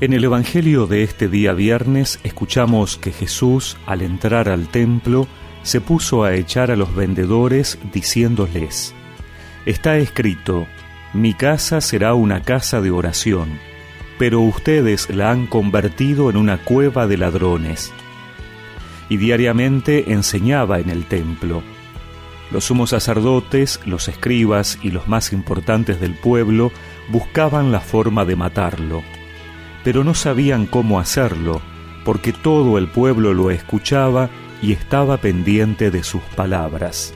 En el Evangelio de este día viernes escuchamos que Jesús, al entrar al templo, se puso a echar a los vendedores diciéndoles, Está escrito, mi casa será una casa de oración, pero ustedes la han convertido en una cueva de ladrones. Y diariamente enseñaba en el templo. Los sumos sacerdotes, los escribas y los más importantes del pueblo buscaban la forma de matarlo pero no sabían cómo hacerlo, porque todo el pueblo lo escuchaba y estaba pendiente de sus palabras.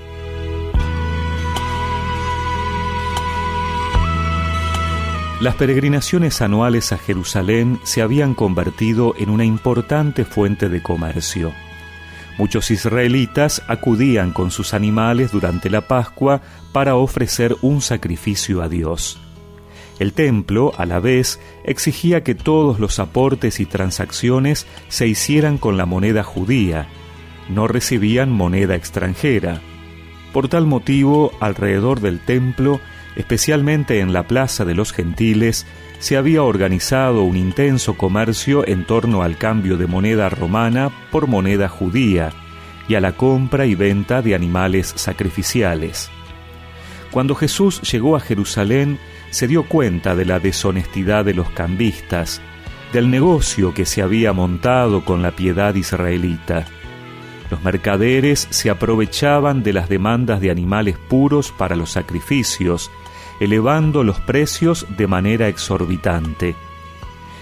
Las peregrinaciones anuales a Jerusalén se habían convertido en una importante fuente de comercio. Muchos israelitas acudían con sus animales durante la Pascua para ofrecer un sacrificio a Dios. El templo, a la vez, exigía que todos los aportes y transacciones se hicieran con la moneda judía, no recibían moneda extranjera. Por tal motivo, alrededor del templo, especialmente en la Plaza de los Gentiles, se había organizado un intenso comercio en torno al cambio de moneda romana por moneda judía y a la compra y venta de animales sacrificiales. Cuando Jesús llegó a Jerusalén, se dio cuenta de la deshonestidad de los cambistas, del negocio que se había montado con la piedad israelita. Los mercaderes se aprovechaban de las demandas de animales puros para los sacrificios, elevando los precios de manera exorbitante.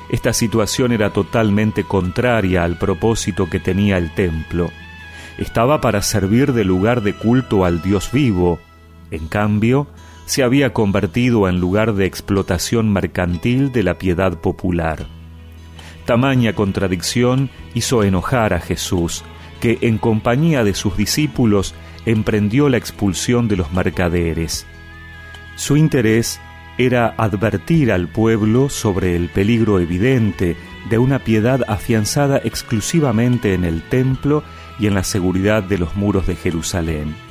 Esta situación era totalmente contraria al propósito que tenía el templo. Estaba para servir de lugar de culto al Dios vivo. En cambio, se había convertido en lugar de explotación mercantil de la piedad popular. Tamaña contradicción hizo enojar a Jesús, que en compañía de sus discípulos emprendió la expulsión de los mercaderes. Su interés era advertir al pueblo sobre el peligro evidente de una piedad afianzada exclusivamente en el templo y en la seguridad de los muros de Jerusalén.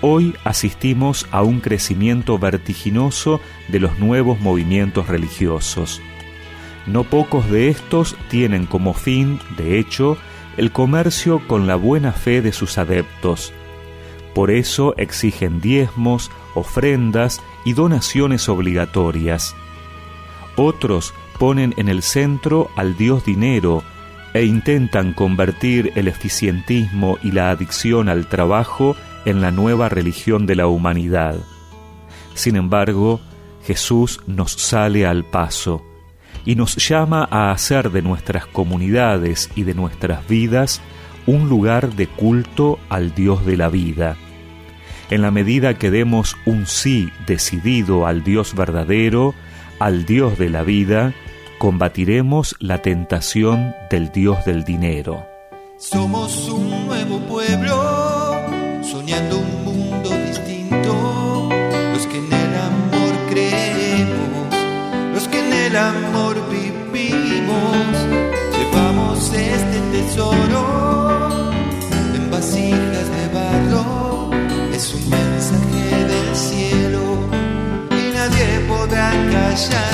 Hoy asistimos a un crecimiento vertiginoso de los nuevos movimientos religiosos. No pocos de estos tienen como fin, de hecho, el comercio con la buena fe de sus adeptos. Por eso exigen diezmos, ofrendas y donaciones obligatorias. Otros ponen en el centro al dios dinero e intentan convertir el eficientismo y la adicción al trabajo en la nueva religión de la humanidad. Sin embargo, Jesús nos sale al paso y nos llama a hacer de nuestras comunidades y de nuestras vidas un lugar de culto al Dios de la vida. En la medida que demos un sí decidido al Dios verdadero, al Dios de la vida, combatiremos la tentación del Dios del dinero. Somos un nuevo pueblo soñando un mundo distinto, los que en el amor creemos, los que en el amor vivimos, llevamos este tesoro en vasijas de barro, es un mensaje del cielo y nadie podrá callarnos,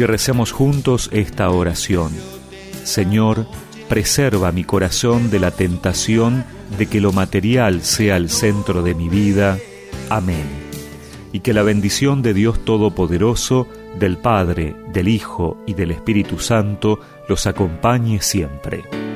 y recemos juntos esta oración. Señor, preserva mi corazón de la tentación de que lo material sea el centro de mi vida. Amén. Y que la bendición de Dios Todopoderoso, del Padre, del Hijo y del Espíritu Santo los acompañe siempre.